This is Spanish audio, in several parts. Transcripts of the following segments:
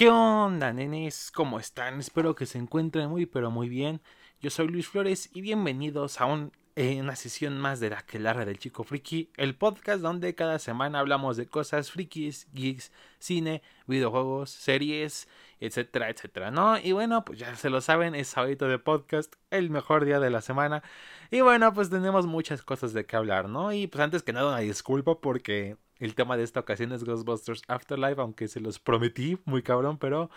¿Qué onda, nenes? ¿Cómo están? Espero que se encuentren muy pero muy bien. Yo soy Luis Flores y bienvenidos a un, eh, una sesión más de la Quelarra del Chico Friki, el podcast donde cada semana hablamos de cosas frikis, geeks, cine, videojuegos, series, etcétera, etcétera, ¿no? Y bueno, pues ya se lo saben, es sábado de podcast, el mejor día de la semana. Y bueno, pues tenemos muchas cosas de qué hablar, ¿no? Y pues antes que nada una disculpa porque el tema de esta ocasión es Ghostbusters Afterlife, aunque se los prometí, muy cabrón, pero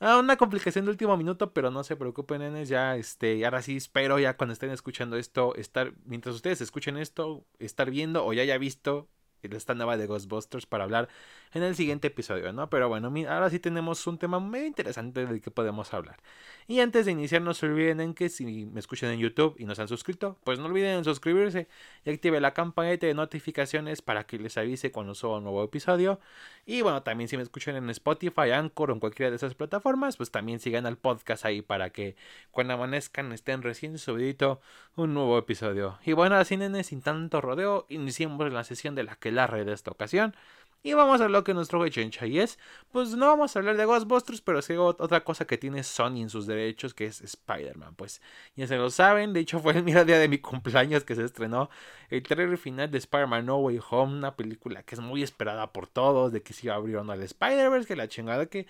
ah, una complicación de último minuto, pero no se preocupen, nenes, ya este, ahora sí espero ya cuando estén escuchando esto, estar, mientras ustedes escuchen esto, estar viendo o ya haya visto esta nueva de Ghostbusters para hablar en el siguiente episodio, ¿no? Pero bueno, ahora sí tenemos un tema muy interesante del que podemos hablar. Y antes de iniciar, no se olviden en que si me escuchan en YouTube y no se han suscrito, pues no olviden suscribirse y active la campanita de notificaciones para que les avise cuando suba un nuevo episodio. Y bueno, también si me escuchan en Spotify, Anchor o en cualquiera de esas plataformas, pues también sigan al podcast ahí para que cuando amanezcan estén recién subidito un nuevo episodio. Y bueno, así nenes, sin tanto rodeo, iniciemos la sesión de la que la red de esta ocasión. Y vamos a lo que nuestro Chencha y es, pues no vamos a hablar de Ghostbusters, pero sí otra cosa que tiene Sony en sus derechos, que es Spider-Man. Pues ya se lo saben, de hecho fue el día de mi cumpleaños que se estrenó el trailer final de Spider-Man No Way Home, una película que es muy esperada por todos, de que se iba a abrir o no al Spider-Verse, que la chingada que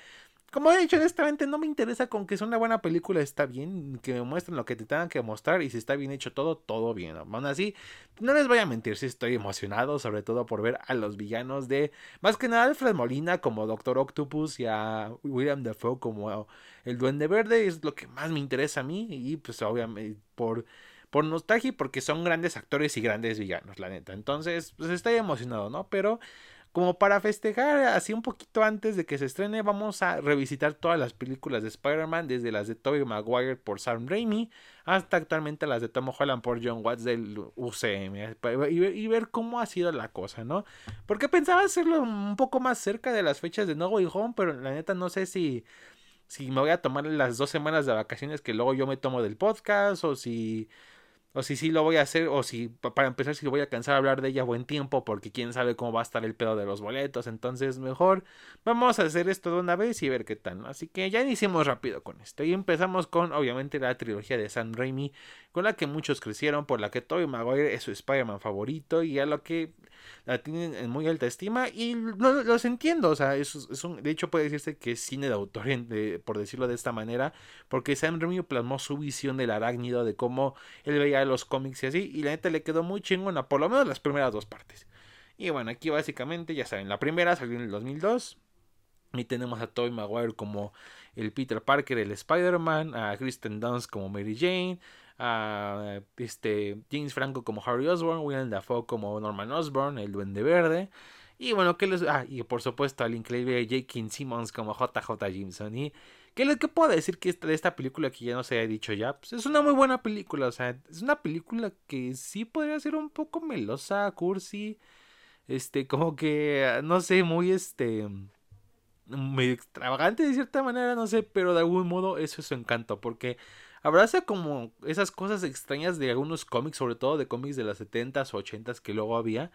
como he dicho, honestamente no me interesa con que sea una buena película, está bien, que me muestren lo que te tengan que mostrar y si está bien hecho todo, todo bien. Aún así, no les voy a mentir, si estoy emocionado, sobre todo por ver a los villanos de, más que nada, Alfred Molina como Doctor Octopus y a William Dafoe como el Duende Verde, es lo que más me interesa a mí y pues obviamente por por nostalgia y porque son grandes actores y grandes villanos, la neta. Entonces, pues estoy emocionado, ¿no? Pero como para festejar así un poquito antes de que se estrene, vamos a revisitar todas las películas de Spider-Man, desde las de Tobey Maguire por Sam Raimi hasta actualmente las de Tom Holland por John Watts del UCM y, ver cómo ha sido la cosa, ¿no? Porque pensaba hacerlo un poco más cerca de las fechas de No Way Home, pero la neta no sé si si me voy a tomar las dos semanas de vacaciones que luego yo me tomo del podcast o si o si sí lo voy a hacer, o si para empezar si voy a cansar a hablar de ella buen tiempo, porque quién sabe cómo va a estar el pedo de los boletos. Entonces, mejor vamos a hacer esto de una vez y ver qué tal. Así que ya iniciemos rápido con esto. Y empezamos con, obviamente, la trilogía de Sam Raimi, con la que muchos crecieron, por la que Tobey Maguire es su Spider-Man favorito y a lo que la tienen en muy alta estima y no, los entiendo, o sea, es, un, de hecho puede decirse que es cine de autor, por decirlo de esta manera, porque Sam Raimi plasmó su visión del arácnido, de cómo él veía los cómics y así, y la neta le quedó muy chingona, por lo menos las primeras dos partes. Y bueno, aquí básicamente, ya saben, la primera salió en el 2002. Y tenemos a Tobey Maguire como el Peter Parker, el Spider-Man, a Kristen Dunst como Mary Jane, a este, James Franco como Harry Osborn, William Dafoe como Norman Osborn, el Duende Verde. Y bueno, que les. Ah, y por supuesto al increíble J.K. Simmons como JJ Jameson. ¿Y qué, les, qué puedo decir que de esta película que ya no se haya dicho ya? Pues es una muy buena película. O sea, es una película que sí podría ser un poco melosa, cursi. Este, como que, no sé, muy este. Medio extravagante de cierta manera, no sé, pero de algún modo eso es su encanto. Porque abraza como esas cosas extrañas de algunos cómics, sobre todo de cómics de las 70s o 80s que luego había,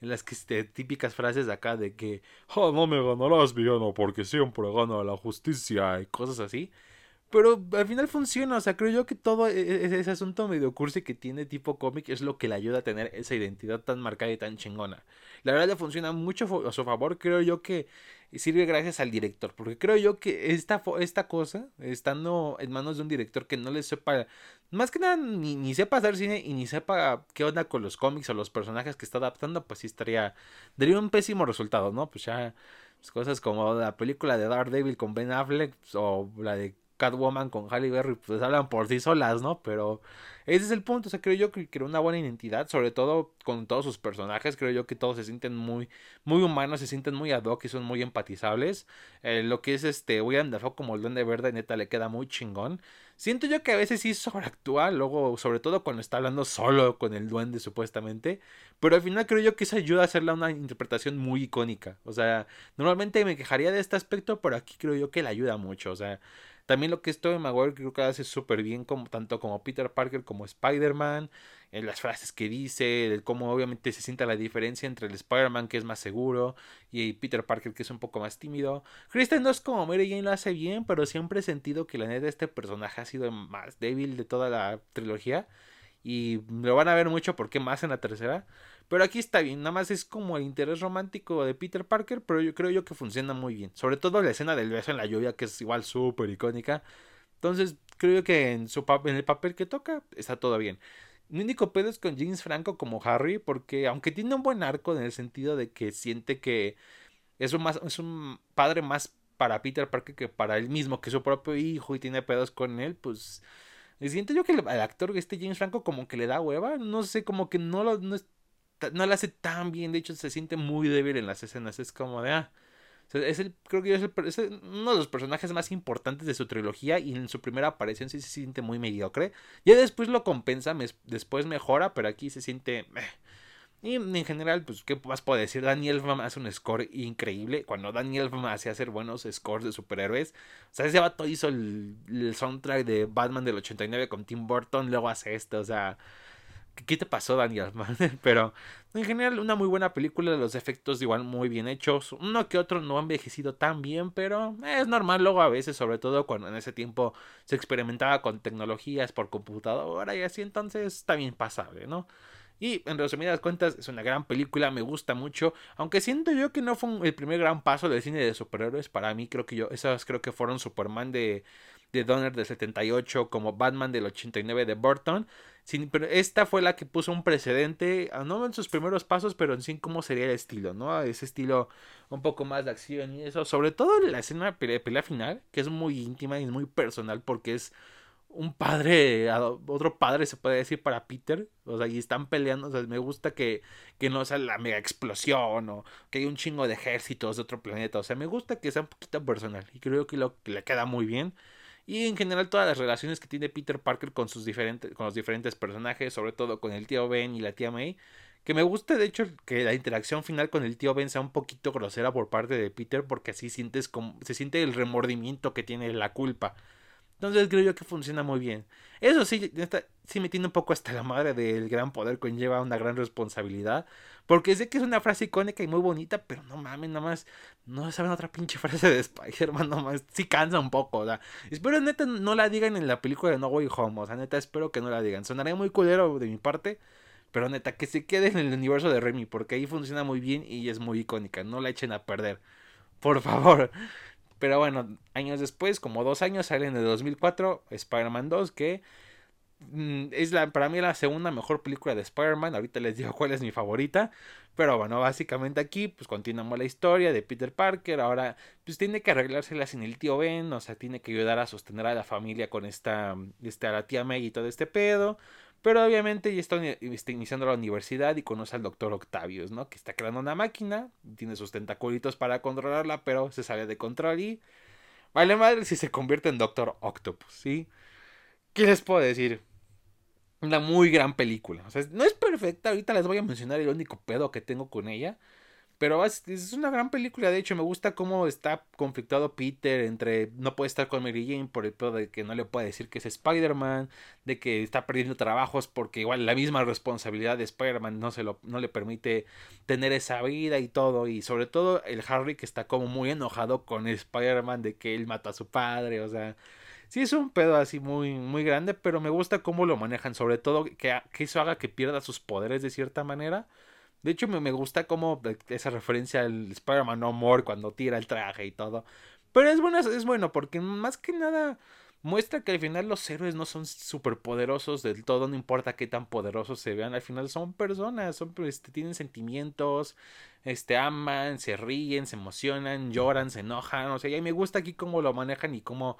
en las que este, típicas frases acá de que, oh, no me ganarás, villano, porque siempre gana la justicia y cosas así. Pero al final funciona, o sea, creo yo que todo e, e, ese asunto medio cursi que tiene tipo cómic es lo que le ayuda a tener esa identidad tan marcada y tan chingona. La verdad le funciona mucho a su favor, creo yo que sirve gracias al director, porque creo yo que esta, esta cosa, estando en manos de un director que no le sepa, más que nada, ni, ni sepa hacer cine y ni sepa qué onda con los cómics o los personajes que está adaptando, pues sí estaría, daría un pésimo resultado, ¿no? Pues ya, pues cosas como la película de Daredevil con Ben Affleck o la de Catwoman con Halle Berry pues hablan por sí solas, ¿no? Pero ese es el punto, o sea, creo yo que creó una buena identidad, sobre todo con todos sus personajes, creo yo que todos se sienten muy, muy humanos, se sienten muy ad hoc y son muy empatizables. Eh, lo que es este William Dafoe como el Duende Verde, neta, le queda muy chingón. Siento yo que a veces sí sobreactúa, luego, sobre todo cuando está hablando solo con el duende, supuestamente. Pero al final creo yo que eso ayuda a hacerla una interpretación muy icónica. O sea, normalmente me quejaría de este aspecto, pero aquí creo yo que le ayuda mucho. O sea, También lo que es Tobey Maguire creo que hace súper bien, como, tanto como Peter Parker como Spider-Man, en las frases que dice, de cómo obviamente se sienta la diferencia entre el Spider-Man que es más seguro y Peter Parker que es un poco más tímido. Kristen es como Mary Jane lo hace bien, pero siempre he sentido que la neta este personaje ha sido el más débil de toda la trilogía y lo van a ver mucho porque más en la tercera. Pero aquí está bien, nada más es como el interés romántico de Peter Parker, pero yo creo yo que funciona muy bien. Sobre todo la escena del beso en la lluvia, que es igual súper icónica. Entonces, creo que en, su en el papel que toca está todo bien. Mi único pedo es con James Franco como Harry, porque aunque tiene un buen arco en el sentido de que siente que es un, más, es un padre más para Peter Parker que para él mismo, que su propio hijo y tiene pedos con él, pues siento yo que el, actor, este James Franco, como que le da hueva, no sé, como que no lo, no, no lo hace tan bien, de hecho se siente muy débil en las escenas, es como de, ah, es el, creo que es, uno de los personajes más importantes de su trilogía y en su primera aparición sí se siente muy mediocre. Ya después lo compensa, después mejora, pero aquí se siente... Y en general, pues, ¿qué más puedo decir? Daniel Elfman hace un score increíble. Cuando Daniel Elfman hacía hacer buenos scores de superhéroes. O sea, ese vato hizo el, el soundtrack de Batman del 89 con Tim Burton. Luego hace esto, o sea... ¿Qué te pasó, Daniel? Pero en general, una muy buena película. Los efectos igual muy bien hechos. Uno que otro no ha envejecido tan bien, pero es normal luego a veces, sobre todo cuando en ese tiempo se experimentaba con tecnologías por computadora y así, entonces está bien pasable, ¿no? Y en resumidas cuentas, es una gran película, me gusta mucho. Aunque siento yo que no fue el primer gran paso del cine de superhéroes. Para mí, creo que yo, esas creo que fueron Superman de, de Donner del 78, como Batman del 89 de Burton pero esta fue la que puso un precedente, ah, no en sus primeros pasos, pero en sí cómo sería el estilo, ¿no? Ese estilo un poco más de acción y eso. Sobre todo en la escena de pelea, final, que es muy íntima y muy personal porque es un padre, otro padre se puede decir para Peter, o sea, y están peleando, o sea, me gusta que, que no sea la mega explosión o que hay un chingo de ejércitos de otro planeta, o sea, me gusta que sea un poquito personal y creo que lo que le queda muy bien. Y en general todas las relaciones que tiene Peter Parker con sus diferentes, con los diferentes personajes, sobre todo con el tío Ben y la tía May. Que me gusta de hecho que la interacción final con el tío Ben sea un poquito grosera por parte de Peter, porque así sientes como, se siente el remordimiento que tiene la culpa. Entonces creo yo que funciona muy bien. Eso sí, sí me tiene un poco hasta la madre del gran poder conlleva una gran responsabilidad. Porque sé que es una frase icónica y muy bonita, pero no mames, nada más. No saben otra pinche frase de Spider-Man, nomás. Sí cansa un poco, o sea. Espero neta no la digan en la película de No Way Home. O sea, neta, espero que no la digan. Sonaría muy culero de mi parte. Pero neta, que se quede en el universo de Remy. Porque ahí funciona muy bien y es muy icónica. No la echen a perder. Por favor. Pero bueno, años después, como dos años, sale en el 2004 Spider-Man 2, que mm, es la, para mí la segunda mejor película de Spider-Man. Ahorita les digo cuál es mi favorita. Pero bueno, básicamente aquí pues continuamos la historia de Peter Parker. Ahora pues tiene que arreglárselas sin el tío Ben. O sea, tiene que ayudar a sostener a la familia con esta, esta la tía May y todo este pedo. Pero obviamente ya está, iniciando la universidad y conoce al doctor Octavius, ¿no? Que está creando una máquina, tiene sus tentaculitos para controlarla, pero se sale de control y... Vale madre si se convierte en Doctor Octopus, ¿sí? ¿Qué les puedo decir? Una muy gran película. O sea, no es perfecta, ahorita les voy a mencionar el único pedo que tengo con ella. Pero es, una gran película, de hecho, me gusta cómo está conflictado Peter entre no puede estar con Mary Jane por el pedo de que no le puede decir que es Spider-Man, de que está perdiendo trabajos porque igual la misma responsabilidad de Spider-Man no, se lo, no le permite tener esa vida y todo, y sobre todo el Harry que está como muy enojado con Spider-Man de que él mató a su padre, o sea, sí es un pedo así muy, muy grande, pero me gusta cómo lo manejan, sobre todo que, que eso haga que pierda sus poderes de cierta manera de hecho, me, gusta como esa referencia al Spider-Man No More cuando tira el traje y todo. Pero es bueno, es bueno porque más que nada muestra que al final los héroes no son súper poderosos del todo, no importa qué tan poderosos se vean, al final son personas, son, este, tienen sentimientos, este, aman, se ríen, se emocionan, lloran, se enojan, o sea, y me gusta aquí cómo lo manejan y cómo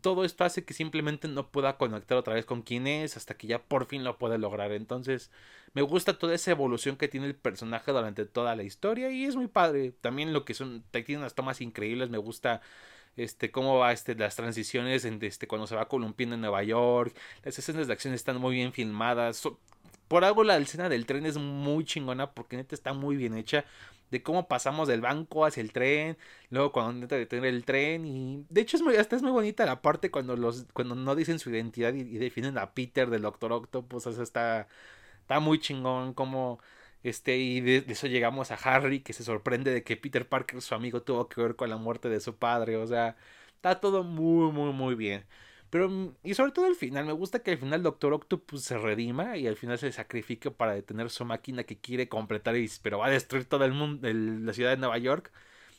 todo esto hace que simplemente no pueda conectar otra vez con quién es hasta que ya por fin lo puede lograr. Entonces, me gusta toda esa evolución que tiene el personaje durante toda la historia y es muy padre. También lo que son, tiene unas tomas increíbles, me gusta este cómo va este las transiciones en este cuando se va columpiando en Nueva York, las escenas de acción están muy bien filmadas. Por algo la escena del tren es muy chingona porque neta está muy bien hecha de cómo pasamos del banco hacia el tren, luego cuando neta detener el tren y de hecho es muy, hasta es muy bonita la parte cuando los cuando no dicen su identidad y, definen a Peter del Doctor Octopus, o sea, está está muy chingón como este y de, eso llegamos a Harry que se sorprende de que Peter Parker su amigo tuvo que ver con la muerte de su padre, o sea, está todo muy muy muy bien. Pero, mm, y sobre todo al final, me gusta que al final Doctor Octopus se redima y al final se sacrifique para detener su máquina que quiere completar, y, pero va a destruir todo el mundo, la ciudad de Nueva York.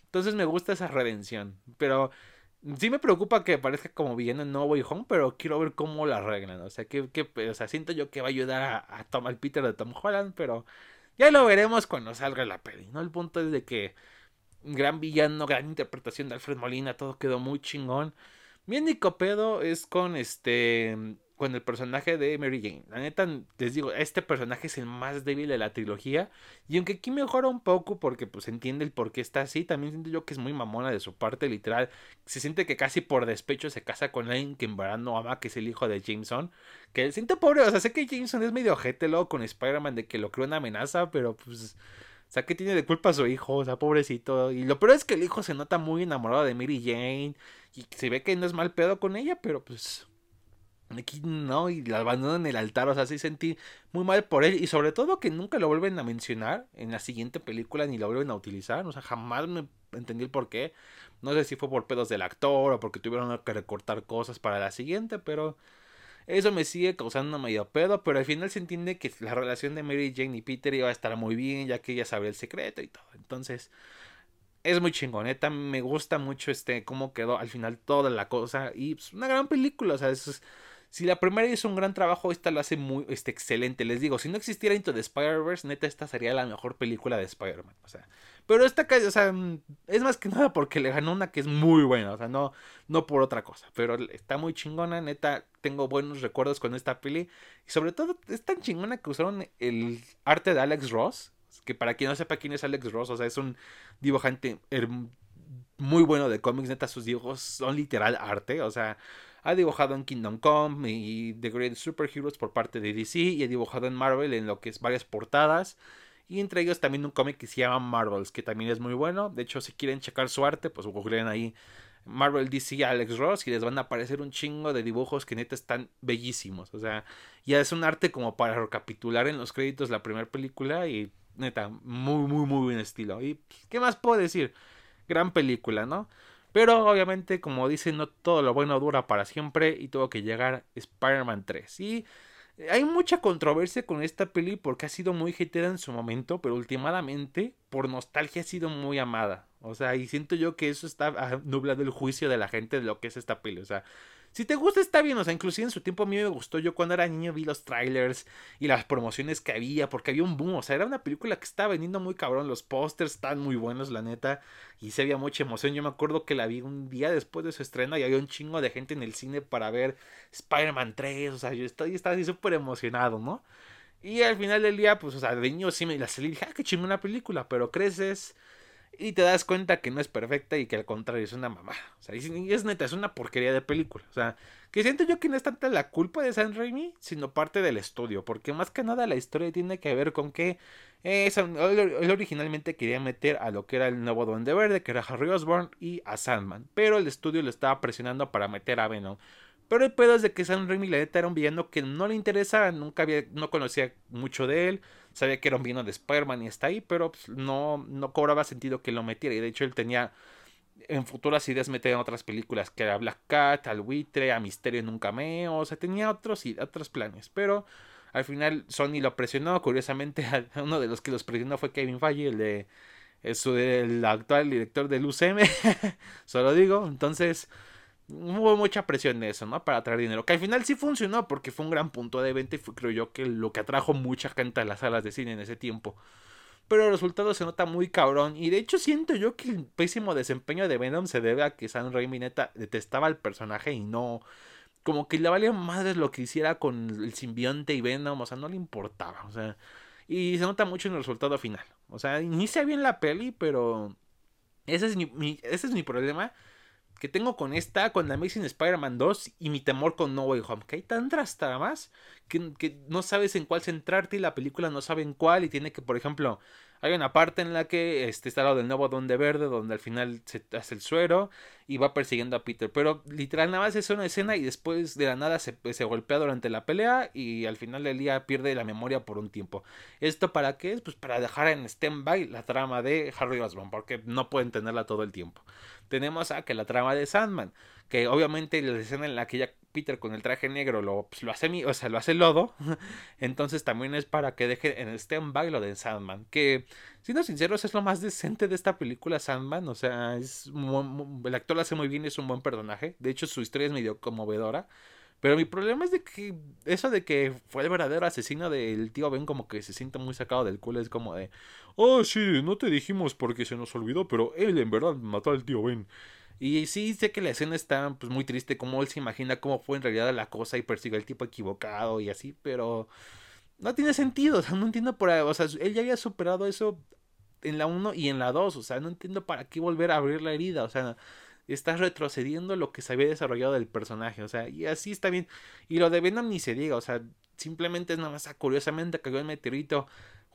Entonces me gusta esa redención. Pero sí me preocupa que parezca como villano en No Way Home, pero quiero ver cómo la arreglan. O sea, que, o sea, siento yo que va a ayudar a, a al Peter de Tom Holland, pero ya lo veremos cuando salga la peli, ¿no? El punto es de que gran villano, gran interpretación de Alfred Molina, todo quedó muy chingón. Mi único pedo es con este. Con el personaje de Mary Jane. La neta, les digo, este personaje es el más débil de la trilogía. Y aunque aquí mejora un poco porque pues entiende el por qué está así, también siento yo que es muy mamona de su parte, literal. Se siente que casi por despecho se casa con alguien que en verdad no ama, que es el hijo de Jameson. Que siente pobre, o sea, sé que Jameson es medio ojete luego con Spider-Man de que lo creó una amenaza, pero pues... O sea, ¿qué tiene de culpa su hijo? O sea, pobrecito. Y lo peor es que el hijo se nota muy enamorado de Mary Jane. Y se ve que no es mal pedo con ella, pero pues. Aquí no, y la abandonan en el altar. O sea, sí sentí muy mal por él. Y sobre todo que nunca lo vuelven a mencionar en la siguiente película ni lo vuelven a utilizar. O sea, jamás me entendí el por qué. No sé si fue por pedos del actor o porque tuvieron que recortar cosas para la siguiente, pero. Eso me sigue causando medio pedo, pero al final se entiende que la relación de Mary Jane y Peter iba a estar muy bien, ya que ella sabe el secreto y todo. Entonces, es muy chingoneta, me gusta mucho este cómo quedó al final toda la cosa y pues, una gran película, o sea, es, si la primera hizo un gran trabajo, esta lo hace muy este, excelente. Les digo, si no existiera Into the Spider-Verse, neta, esta sería la mejor película de Spider-Man. O sea, pero esta, o sea, mm, es más que nada porque le ganó una que es muy buena. O sea, no, no por otra cosa. Pero está muy chingona, neta. Tengo buenos recuerdos con esta peli. Y sobre todo, es tan chingona que usaron el arte de Alex Ross. Que para quien no sepa quién es Alex Ross, o sea, es un dibujante muy bueno de cómics. Neta, sus dibujos son literal arte. O sea ha dibujado en Kingdom Come y The Great Superheroes por parte de DC y ha dibujado en Marvel en lo que es varias portadas. Y entre ellos también un cómic que se llama Marvels, que también es muy bueno. De hecho, si quieren checar su arte, pues googleen ahí Marvel DC Alex Ross y les van a aparecer un chingo de dibujos que neta están bellísimos. O sea, ya es un arte como para recapitular en los créditos la primera película y neta, muy, muy, muy buen estilo. ¿Y qué más puedo decir? Gran película, ¿no? Pero obviamente, como dicen, no todo lo bueno dura para siempre y tuvo que llegar Spider-Man 3. Y hay mucha controversia con esta peli porque ha sido muy hateada en su momento, pero últimamente por nostalgia ha sido muy amada. O sea, y siento yo que eso está ah, nublado el juicio de la gente de lo que es esta peli. O sea, si te gusta, está bien. O sea, inclusive en su tiempo a mí me gustó. Yo cuando era niño vi los trailers y las promociones que había, porque había un boom. O sea, era una película que estaba vendiendo muy cabrón. Los pósters están muy buenos, la neta. Y se había mucha emoción. Yo me acuerdo que la vi un día después de su estreno y había un chingo de gente en el cine para ver Spider-Man 3. O sea, yo estaba, así súper emocionado, ¿no? Y al final del día, pues, o sea, de niño sí me la salí y dije, ah, qué chingona película. Pero creces y te das cuenta que no es perfecta y que al contrario es una mamá. O sea, y es neta, es una porquería de película. O sea, que siento yo que no es tanta la culpa de San Raimi, sino parte del estudio. Porque más que nada la historia tiene que ver con que eh, él originalmente quería meter a lo que era el nuevo Duende Verde, que era Harry Osborn, y a Sandman. Pero el estudio lo estaba presionando para meter a Venom. Pero el pedo es de que Sam Raimi la neta era un villano que no le interesaba, nunca había, no conocía mucho de él, sabía que era un villano de Spider-Man y está ahí, pero pues, no, no cobraba sentido que lo metiera. Y de hecho él tenía en futuras ideas meter en otras películas, que era Black Cat, al buitre, a Misterio en un cameo, o sea, tenía otros, otros planes, pero al final Sony lo presionó, curiosamente uno de los que los presionó fue Kevin Feige, el de el actual director del UCM, solo digo, entonces hubo mucha presión en eso, ¿no? Para traer dinero. Que al final sí funcionó porque fue un gran punto de venta y fue, creo yo, que lo que atrajo mucha gente a las salas de cine en ese tiempo. Pero el resultado se nota muy cabrón. Y de hecho siento yo que el pésimo desempeño de Venom se debe a que Sam Raimi neta detestaba al personaje y no... Como que le valía madre lo que hiciera con el simbionte y Venom. O sea, no le importaba. O sea... Y se nota mucho en el resultado final. O sea, inicia bien la peli, pero... Ese es mi ese es mi problema que tengo con esta, con Amazing Spider-Man 2 y mi temor con No Way Home, que hay tantas tramas que, que no sabes en cuál centrarte y la película no sabe en cuál y tiene que, por ejemplo, hay una parte en la que este, está lo del nuevo Donde Verde, donde al final se hace el suero y va persiguiendo a Peter. Pero literal nada más es una escena y después de la nada se, se golpea durante la pelea y al final del día pierde la memoria por un tiempo. ¿Esto para qué es? Pues para dejar en stand-by la trama de Harry Osborn, porque no pueden tenerla todo el tiempo. Tenemos a que la trama de Sandman, que obviamente la escena en la que ya Peter con el traje negro lo, pues, lo hace o sea, lo hace lodo. Entonces también es para que deje en stand-by lo de Sandman. Que, siendo sinceros, es lo más decente de esta película Sandman. O sea, es el actor lo hace muy bien, es un buen personaje. De hecho, su historia es medio conmovedora. Pero mi problema es de que eso de que fue el verdadero asesino del tío Ben como que se siente muy sacado del culo. Es como de, oh sí, no te dijimos porque se nos olvidó, pero él en verdad mató al tío Ben. Y sí, sé que la escena está pues muy triste, como él se imagina cómo fue en realidad la cosa y persigue al tipo equivocado y así, pero no tiene sentido, o sea, no entiendo por o sea, él ya había superado eso en la 1 y en la 2, o sea, no entiendo para qué volver a abrir la herida, o sea, estás retrocediendo lo que se había desarrollado del personaje, o sea, y así está bien. Y lo de Venom ni se diga, o sea, simplemente es nada más, ah, curiosamente cayó el meteorito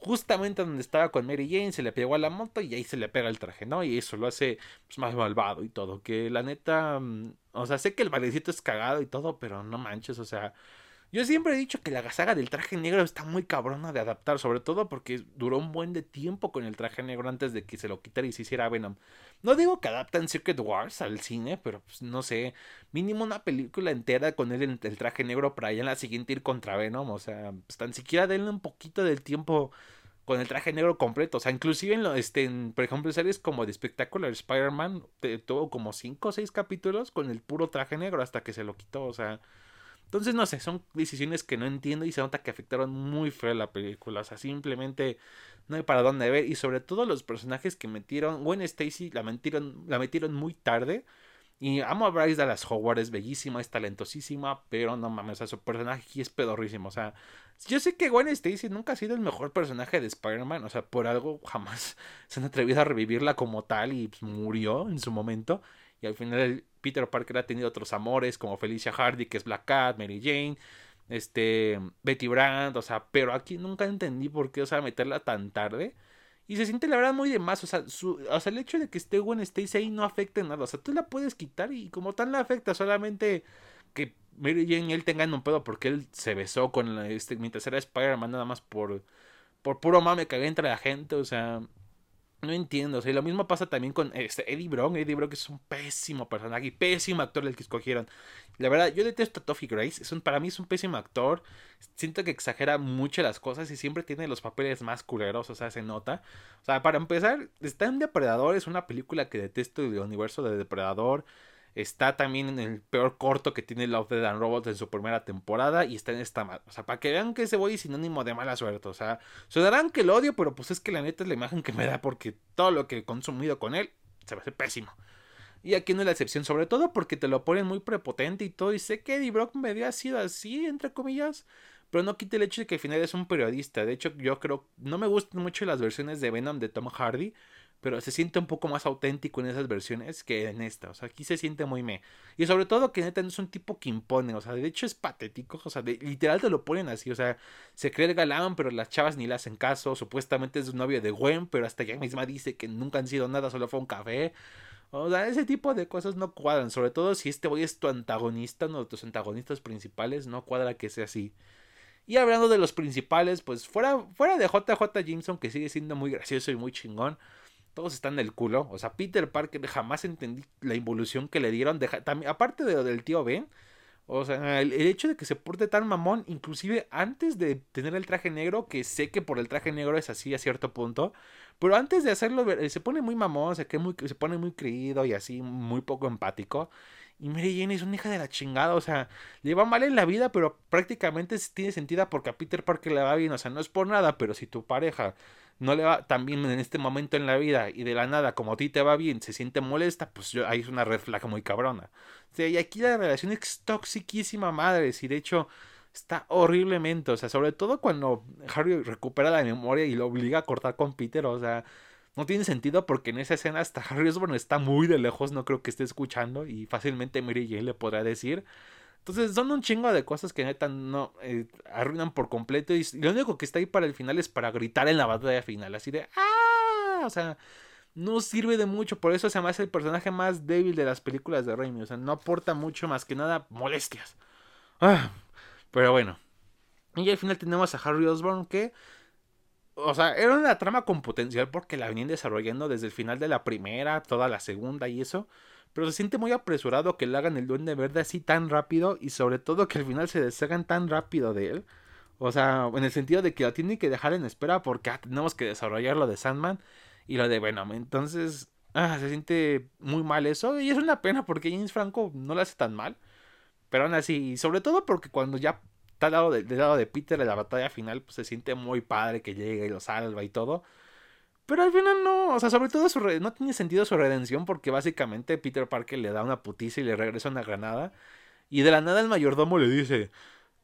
justamente donde estaba con Mary Jane, se le pegó a la moto y ahí se le pega el traje, ¿no? Y eso lo hace pues, más malvado y todo. Que la neta, mm, o sea, sé que el valecito es cagado y todo, pero no manches, o sea, yo siempre he dicho que la saga del traje negro está muy cabrona de adaptar, sobre todo porque duró un buen de tiempo con el traje negro antes de que se lo quitara y se hiciera Venom. No digo que adaptan Secret Wars al cine, pero pues no sé, mínimo una película entera con él en el traje negro para allá en la siguiente ir contra Venom, o sea, pues, tan siquiera denle un poquito del tiempo con el traje negro completo. O sea, inclusive en, lo, este, por ejemplo, series como de Spectacular Spider-Man, tuvo como 5 o 6 capítulos con el puro traje negro hasta que se lo quitó. O sea, entonces no sé, son decisiones que no entiendo y se nota que afectaron muy feo la película. O sea, simplemente no hay para dónde ver. Y sobre todo los personajes que metieron. Gwen Stacy la metieron, la metieron muy tarde. Y amo a Bryce Dallas Howard, es bellísima, es talentosísima, pero no mames, o sea, su personaje aquí es pedorrísimo. O sea, yo sé que Gwen Stacy nunca ha sido el mejor personaje de Spider-Man, o sea, por algo jamás se han atrevido a revivirla como tal y pues, murió en su momento. Y al final Peter Parker ha tenido otros amores como Felicia Hardy, que es Black Cat, Mary Jane, este, Betty Brant, o sea, pero aquí nunca entendí por qué, o sea, meterla tan tarde. Y se siente la verdad muy de más. O sea, o sea, el hecho de que esté Gwen Stacy ahí no afecta nada. O sea, tú la puedes quitar y como tal la afecta. Solamente que Mary Jane y él tengan un pedo porque él se besó con la, este, mientras era Spider-Man nada más por, por puro mame que había entre la gente. O sea, no entiendo. O sea, lo mismo pasa también con este, Eddie Brock. Eddie Brock es un pésimo personaje y pésimo actor el que escogieron. La verdad, yo detesto a Toffee Grace. Es un, para mí es un pésimo actor. Siento que exagera mucho las cosas y siempre tiene los papeles más culeros. O sea, se nota. O sea, para empezar, está en Depredador. Es una película que detesto del universo de Depredador. Está también en el peor corto que tiene Love, Dead and Robots en su primera temporada. Y está en esta mal. O sea, para que vean que ese voy es sinónimo de mala suerte. O sea, se darán que lo odio, pero pues es que la neta es la imagen que me da. Porque todo lo que he consumido con él se me hace pésimo. Y aquí no es la excepción, sobre todo porque te lo ponen muy prepotente y todo. Y sé que Eddie Brock me había sido así, entre comillas. Pero no quite el hecho de que al final es un periodista. De hecho, yo creo. No me gustan mucho las versiones de Venom de Tom Hardy pero se siente un poco más auténtico en esas versiones que en esta. O sea, aquí se siente muy me. Y sobre todo que neta no es un tipo que impone. O sea, de hecho es patético. O sea, literal te lo ponen así. O sea, se cree el galán, pero las chavas ni le hacen caso. Supuestamente es un novio de Gwen, pero hasta ella misma dice que nunca han sido nada, solo fue un café. O sea, ese tipo de cosas no cuadran. Sobre todo si este boy es tu antagonista, de tus antagonistas principales, no cuadra que sea así. Y hablando de los principales, pues fuera, fuera de JJ Jameson, que sigue siendo muy gracioso y muy chingón todos están del culo. O sea, Peter Parker jamás entendí la involución que le dieron. aparte de del tío Ben. O sea, el, hecho de que se porte tan mamón, inclusive antes de tener el traje negro, que sé que por el traje negro es así a cierto punto, pero antes de hacerlo, se pone muy mamón, se, muy, se pone muy creído y así, muy poco empático. Y Mary Jane es una hija de la chingada, o sea, le va mal en la vida, pero prácticamente tiene sentido porque a Peter Parker le va bien, o sea, no es por nada, pero si tu pareja no le va tan bien en este momento en la vida y de la nada, como a ti te va bien, se siente molesta, pues yo, ahí es una red flag muy cabrona. O sea, y aquí la relación es toxiquísima, madres, y de hecho está horriblemente, o sea, sobre todo cuando Harry recupera la memoria y lo obliga a cortar con Peter, o sea, no tiene sentido porque en esa escena hasta Harry Osborn está muy de lejos, no creo que esté escuchando y fácilmente Mary Jane le podrá decir. Entonces son un chingo de cosas que neta no eh, arruinan por completo y lo único que está ahí para el final es para gritar en la batalla final, así de ¡ah! O sea, no sirve de mucho, por eso se me hace el personaje más débil de las películas de Raimi, o sea, no aporta mucho más que nada molestias. Ah, pero bueno. Y al final tenemos a Harry Osborn que o sea, era una trama con potencial porque la venían desarrollando desde el final de la primera, toda la segunda y eso. Pero se siente muy apresurado que le hagan el duende verde así tan rápido y sobre todo que al final se deshagan tan rápido de él. O sea, en el sentido de que lo tienen que dejar en espera porque ah, tenemos que desarrollar lo de Sandman y lo de Venom. Entonces, ah, se siente muy mal eso y es una pena porque James Franco no lo hace tan mal. Pero aún así, sobre todo porque cuando ya está al lado del lado de Peter en la batalla final, pues se siente muy padre que llega y lo salva y todo. Pero al final no, o sea, sobre todo su no tiene sentido su redención porque básicamente Peter Parker le da una putiza y le regresa una granada. Y de la nada el mayordomo le dice,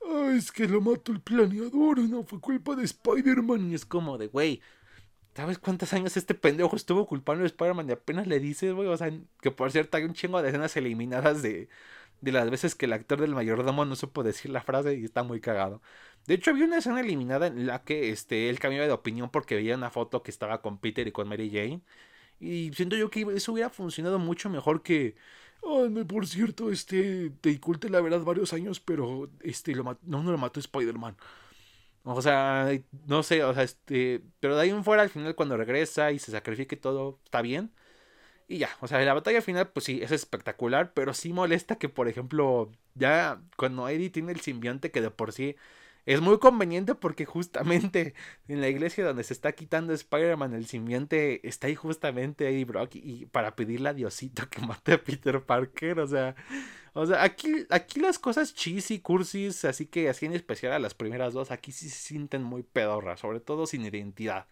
ah, es que lo mató el planeador, no fue culpa de Spider-Man. Y es como de, güey, ¿sabes cuántos años este pendejo estuvo culpando a Spider-Man? Y apenas le dices, güey, o sea, que por cierto hay un chingo de escenas eliminadas de, de las veces que el actor del mayordomo no supo decir la frase y está muy cagado. De hecho, había una escena eliminada en la que este, él cambiaba de opinión porque veía una foto que estaba con Peter y con Mary Jane. Y siento yo que eso hubiera funcionado mucho mejor que. por cierto, este. Te oculte la verdad varios años, pero este lo no, no lo mató Spider-Man. O sea, no sé, o sea, este. Pero de ahí en fuera, al final, cuando regresa y se sacrifique todo, está bien. Y ya, o sea, la batalla final, pues sí, es espectacular, pero sí molesta que, por ejemplo, ya cuando Eddie tiene el simbionte que de por sí es muy conveniente porque justamente en la iglesia donde se está quitando Spider-Man el simbionte está ahí justamente Eddie Brock y, para pedirle a Diosito que mate a Peter Parker, o sea, o sea, aquí, aquí las cosas cheesy, cursis, así que así en especial a las primeras dos, aquí sí se sienten muy pedorras, sobre todo sin identidad.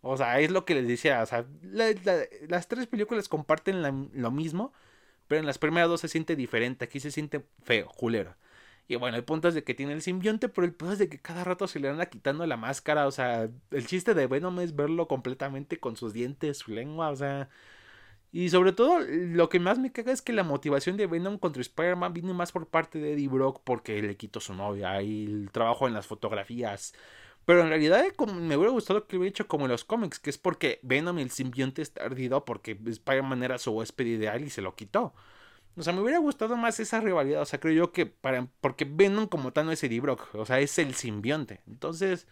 O sea, es lo que les decía. O sea, las tres películas comparten lo mismo, pero en las primeras dos se siente diferente. Aquí se siente feo, culero. Y bueno, hay puntos de que tiene el simbionte, pero el punto es de que cada rato se le anda quitando la máscara. O sea, el chiste de Venom es verlo completamente con sus dientes, su lengua, o sea. Y sobre todo, lo que más me caga es que la motivación de Venom contra Spider-Man viene más por parte de Eddie Brock porque le quitó su novia y el trabajo en las fotografías. Pero en realidad como me hubiera gustado que hubiera hecho como en los cómics, que es porque Venom el simbionte está ardido porque Spider-Man era su huésped ideal y se lo quitó. O sea, me hubiera gustado más esa rivalidad. O sea, creo yo que para. Porque Venom como tal no es Eddie Brock. O sea, es el simbionte. Entonces.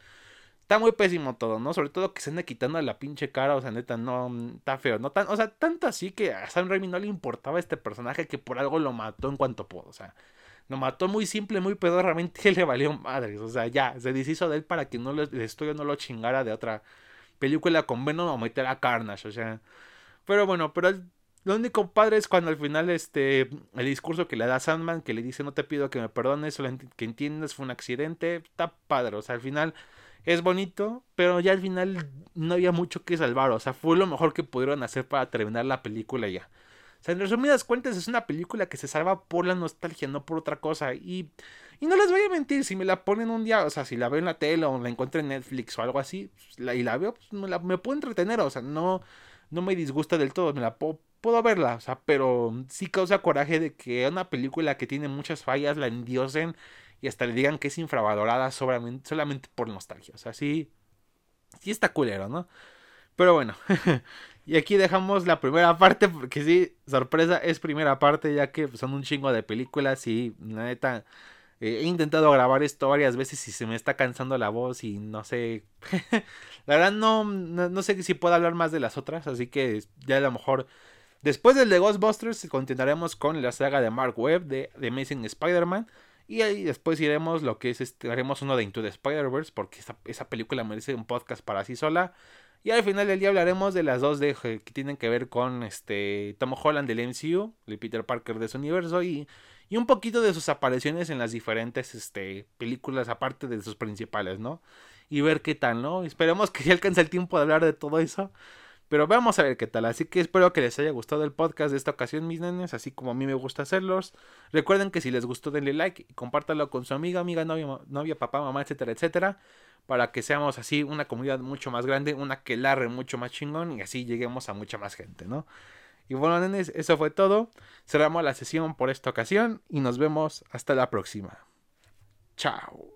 Está muy pésimo todo, ¿no? Sobre todo que se anda quitando la pinche cara. O sea, neta, no. Está feo. No tan, o sea, tanto así que a Sam Raimi no le importaba este personaje que por algo lo mató en cuanto pudo. O sea, lo mató muy simple, muy pedorramente, le valió madres. O sea, ya, se deshizo de él para que no lo, el estudio no lo chingara de otra película con Venom o meter a Carnage, o sea. Pero bueno, pero lo único padre es cuando al final este el discurso que le da Sandman, que le dice no te pido que me perdones, solo que entiendas fue un accidente, está padre, o sea, al final es bonito, pero ya al final no había mucho que salvar, o sea, fue lo mejor que pudieron hacer para terminar la película ya sea, en resumidas cuentas es una película que se salva por la nostalgia, no por otra cosa. Y, y no les voy a mentir, si me la ponen un día, o sea, si la veo en la tele o la encuentro en Netflix o algo así, pues, la, y la veo, pues me, la, me puedo entretener, o sea, no, no me disgusta del todo, me la puedo, puedo verla, o sea, pero sí causa coraje de que una película que tiene muchas fallas la endiosen y hasta le digan que es infravalorada solamente, solamente por nostalgia, o sea, sí, sí está culero, ¿no? Pero bueno, Y aquí dejamos la primera parte, porque sí, sorpresa, es primera parte, ya que son un chingo de películas y la neta, he intentado grabar esto varias veces y se me está cansando la voz y no sé, la verdad no, no, sé si puedo hablar más de las otras, así que ya a lo mejor después del de Ghostbusters continuaremos con la saga de Mark Webb de, Amazing Spider-Man. Y ahí después iremos lo que es, este, haremos uno de Into the Spider-Verse, porque esa, esa película merece un podcast para sí sola. Y al final del día hablaremos de las dos de, que tienen que ver con este Tom Holland del MCU, el Peter Parker de su universo y, y un poquito de sus apariciones en las diferentes este, películas aparte de sus principales, ¿no? Y ver qué tal, ¿no? Esperemos que ya alcance el tiempo de hablar de todo eso. Pero vamos a ver qué tal. Así que espero que les haya gustado el podcast de esta ocasión, mis nenes, así como a mí me gusta hacerlos. Recuerden que si les gustó, denle like y compártalo con su amiga, amiga, novia, novia papá, mamá, etcétera, etcétera. Para que seamos así una comunidad mucho más grande, una que larre mucho más chingón y así lleguemos a mucha más gente, ¿no? Y bueno, nenes, eso fue todo. Cerramos la sesión por esta ocasión y nos vemos hasta la próxima. Chao.